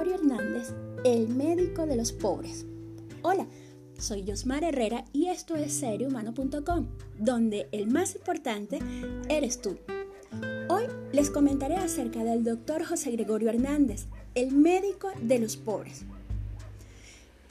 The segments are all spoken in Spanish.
Gregorio Hernández, el médico de los pobres. Hola, soy Josmar Herrera y esto es seriohumano.com, donde el más importante eres tú. Hoy les comentaré acerca del doctor José Gregorio Hernández, el médico de los pobres.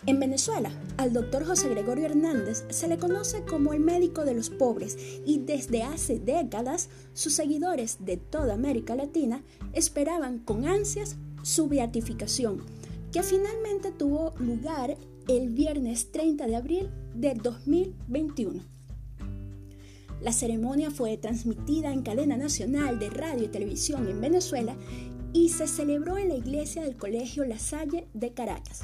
En Venezuela, al doctor José Gregorio Hernández se le conoce como el médico de los pobres y desde hace décadas sus seguidores de toda América Latina esperaban con ansias su beatificación, que finalmente tuvo lugar el viernes 30 de abril del 2021. La ceremonia fue transmitida en cadena nacional de radio y televisión en Venezuela y se celebró en la iglesia del Colegio La Salle de Caracas.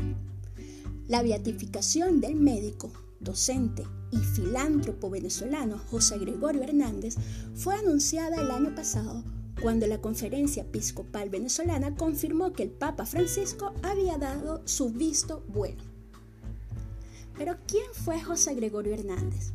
La beatificación del médico, docente y filántropo venezolano José Gregorio Hernández fue anunciada el año pasado cuando la Conferencia Episcopal Venezolana confirmó que el Papa Francisco había dado su visto bueno. Pero ¿quién fue José Gregorio Hernández?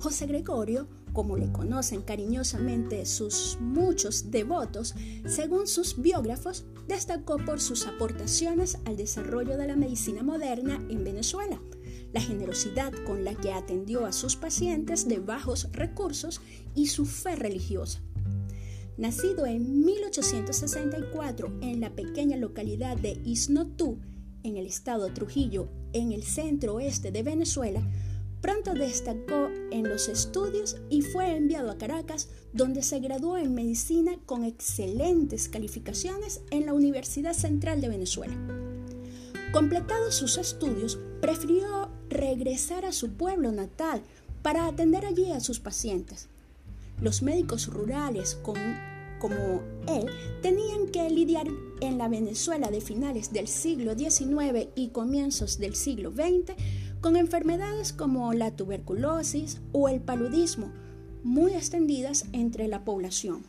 José Gregorio, como le conocen cariñosamente sus muchos devotos, según sus biógrafos, destacó por sus aportaciones al desarrollo de la medicina moderna en Venezuela, la generosidad con la que atendió a sus pacientes de bajos recursos y su fe religiosa. Nacido en 1864 en la pequeña localidad de Isnotú, en el estado Trujillo, en el centro oeste de Venezuela, pronto destacó en los estudios y fue enviado a Caracas, donde se graduó en medicina con excelentes calificaciones en la Universidad Central de Venezuela. Completados sus estudios, prefirió regresar a su pueblo natal para atender allí a sus pacientes. Los médicos rurales como él tenían que lidiar en la Venezuela de finales del siglo XIX y comienzos del siglo XX con enfermedades como la tuberculosis o el paludismo, muy extendidas entre la población.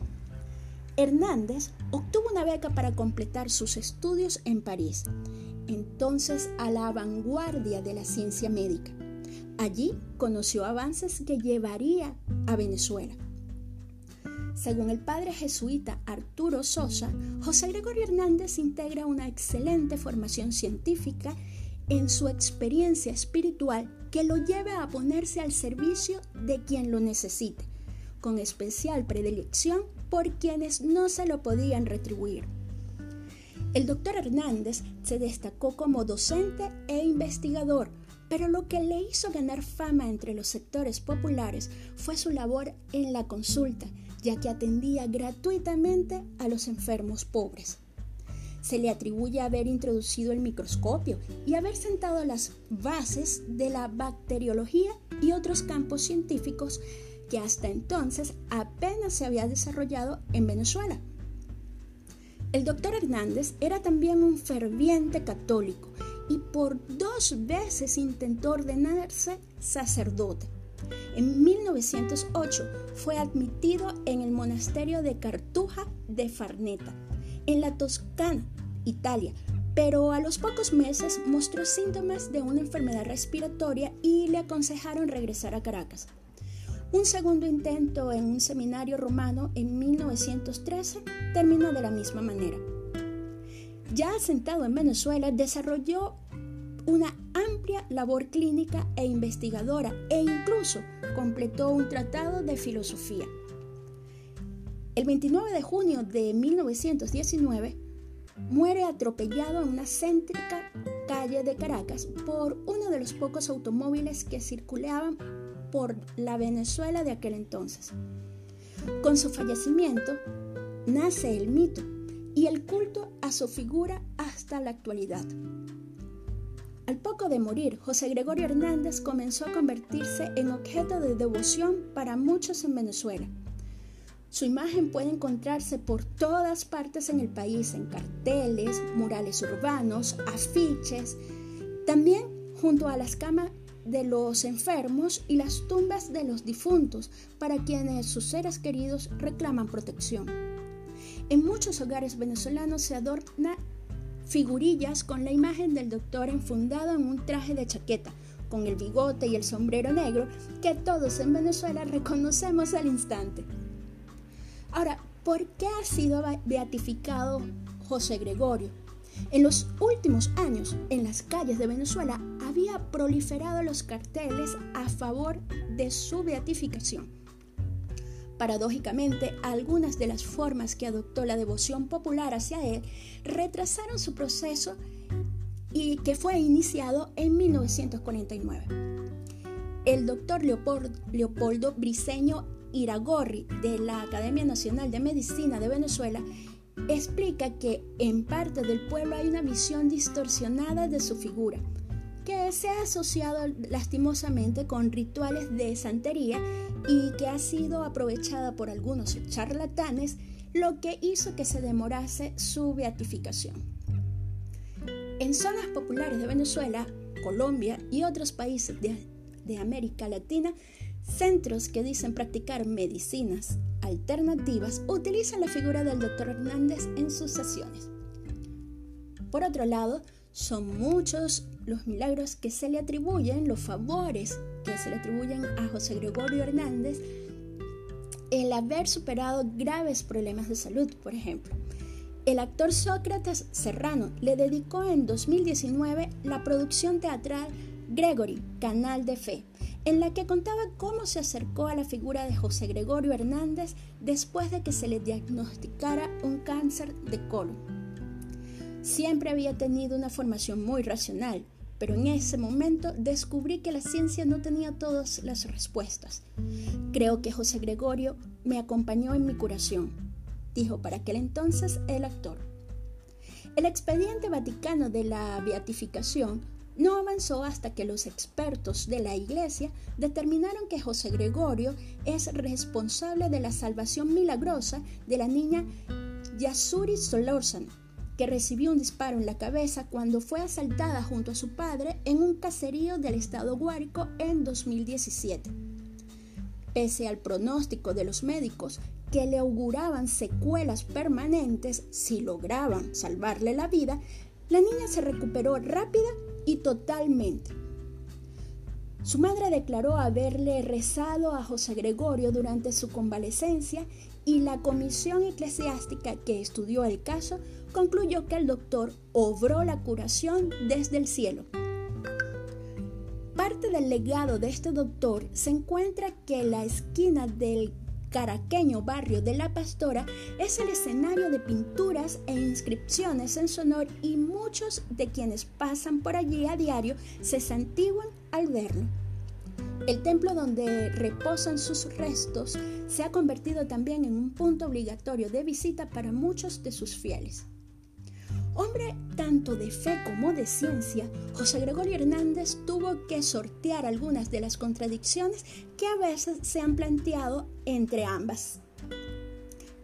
Hernández obtuvo una beca para completar sus estudios en París, entonces a la vanguardia de la ciencia médica. Allí conoció avances que llevaría a Venezuela. Según el padre jesuita Arturo Sosa, José Gregorio Hernández integra una excelente formación científica en su experiencia espiritual que lo lleve a ponerse al servicio de quien lo necesite, con especial predilección por quienes no se lo podían retribuir. El doctor Hernández se destacó como docente e investigador, pero lo que le hizo ganar fama entre los sectores populares fue su labor en la consulta, ya que atendía gratuitamente a los enfermos pobres. Se le atribuye haber introducido el microscopio y haber sentado las bases de la bacteriología y otros campos científicos que hasta entonces apenas se había desarrollado en Venezuela. El doctor Hernández era también un ferviente católico y por dos veces intentó ordenarse sacerdote. En 1908 fue admitido en el monasterio de Cartuja de Farneta, en la Toscana, Italia, pero a los pocos meses mostró síntomas de una enfermedad respiratoria y le aconsejaron regresar a Caracas. Un segundo intento en un seminario romano en 1913 terminó de la misma manera. Ya asentado en Venezuela, desarrolló una labor clínica e investigadora e incluso completó un tratado de filosofía. El 29 de junio de 1919 muere atropellado en una céntrica calle de Caracas por uno de los pocos automóviles que circulaban por la Venezuela de aquel entonces. Con su fallecimiento nace el mito y el culto a su figura hasta la actualidad. Al poco de morir, José Gregorio Hernández comenzó a convertirse en objeto de devoción para muchos en Venezuela. Su imagen puede encontrarse por todas partes en el país, en carteles, murales urbanos, afiches, también junto a las camas de los enfermos y las tumbas de los difuntos, para quienes sus seres queridos reclaman protección. En muchos hogares venezolanos se adorna figurillas con la imagen del doctor enfundado en un traje de chaqueta, con el bigote y el sombrero negro que todos en Venezuela reconocemos al instante. Ahora, ¿por qué ha sido beatificado José Gregorio? En los últimos años, en las calles de Venezuela había proliferado los carteles a favor de su beatificación. Paradójicamente, algunas de las formas que adoptó la devoción popular hacia él retrasaron su proceso y que fue iniciado en 1949. El doctor Leopoldo Briceño Iragorri de la Academia Nacional de Medicina de Venezuela explica que en parte del pueblo hay una visión distorsionada de su figura, que se ha asociado lastimosamente con rituales de santería y que ha sido aprovechada por algunos charlatanes, lo que hizo que se demorase su beatificación. En zonas populares de Venezuela, Colombia y otros países de, América Latina, centros que dicen practicar medicinas alternativas utilizan la figura del Dr. Hernández en sus sesiones. Por otro lado, son muchos los milagros que se le atribuyen, los favores que se le atribuyen a José Gregorio Hernández, el haber superado graves problemas de salud, por ejemplo. El actor Sócrates Serrano le dedicó en 2019 la producción teatral Gregory, Canal de Fe, en la que contaba cómo se acercó a la figura de José Gregorio Hernández después de que se le diagnosticara un cáncer de colon. Siempre había tenido una formación muy racional, pero en ese momento descubrí que la ciencia no tenía todas las respuestas. Creo que José Gregorio me acompañó en mi curación, dijo para aquel entonces el actor. El expediente vaticano de la beatificación no avanzó hasta que los expertos de la Iglesia determinaron que José Gregorio es responsable de la salvación milagrosa de la niña Yasuri Solórzano, que recibió un disparo en la cabeza cuando fue asaltada junto a su padre en un caserío del estado Guárico en 2017. Pese al pronóstico de los médicos que le auguraban secuelas permanentes si lograban salvarle la vida, la niña se recuperó rápida y totalmente. Su madre declaró haberle rezado a José Gregorio durante su convalecencia y la comisión eclesiástica que estudió el caso concluyó que el doctor obró la curación desde el cielo. Parte del legado de este doctor se encuentra que la esquina del caraqueño barrio de La Pastora es el escenario de pinturas e inscripciones en su honor y muchos de quienes pasan por allí a diario se santiguan al verlo. El templo donde reposan sus restos se ha convertido también en un punto obligatorio de visita para muchos de sus fieles. Hombre tanto de fe como de ciencia, José Gregorio Hernández tuvo que sortear algunas de las contradicciones que a veces se han planteado entre ambas.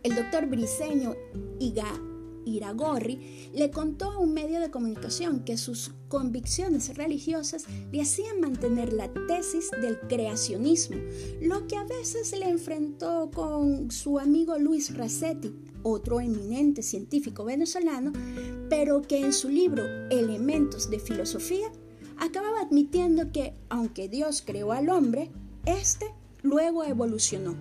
El doctor Briceño Iga Iragorri le contó a un medio de comunicación que sus convicciones religiosas le hacían mantener la tesis del creacionismo, lo que a veces le enfrentó con su amigo Luis Racetti, otro eminente científico venezolano, pero que en su libro Elementos de Filosofía acababa admitiendo que, aunque Dios creó al hombre, éste luego evolucionó.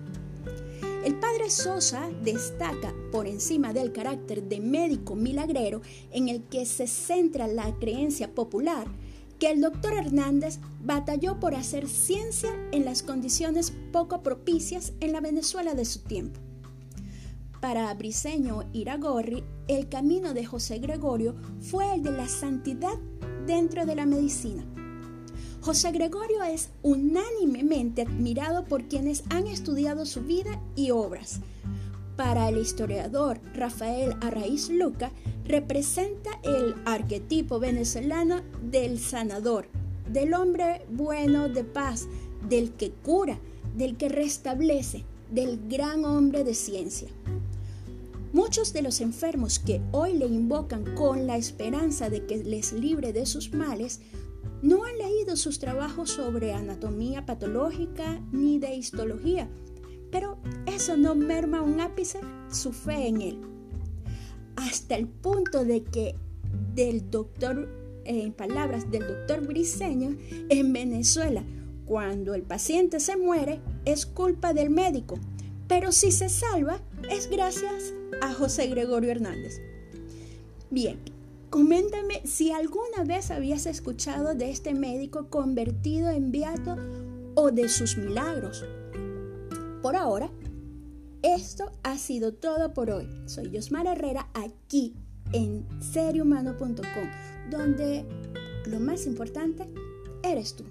El padre Sosa destaca por encima del carácter de médico milagrero en el que se centra la creencia popular, que el doctor Hernández batalló por hacer ciencia en las condiciones poco propicias en la Venezuela de su tiempo. Para Briceño Iragorri, el camino de José Gregorio fue el de la santidad dentro de la medicina. José Gregorio es unánimemente admirado por quienes han estudiado su vida y obras. Para el historiador Rafael Arraiz Luca, representa el arquetipo venezolano del sanador, del hombre bueno de paz, del que cura, del que restablece, del gran hombre de ciencia. Muchos de los enfermos que hoy le invocan con la esperanza de que les libre de sus males no han leído sus trabajos sobre anatomía patológica ni de histología, pero eso no merma un ápice su fe en él. Hasta el punto de que del doctor, en palabras del doctor Briceño, en Venezuela, cuando el paciente se muere, es culpa del médico, pero si se salva, es gracias a José Gregorio Hernández. Bien, Coméntame si alguna vez habías escuchado de este médico convertido en beato o de sus milagros. Por ahora, esto ha sido todo por hoy. Soy Yosmar Herrera aquí en seriohumano.com, donde lo más importante eres tú.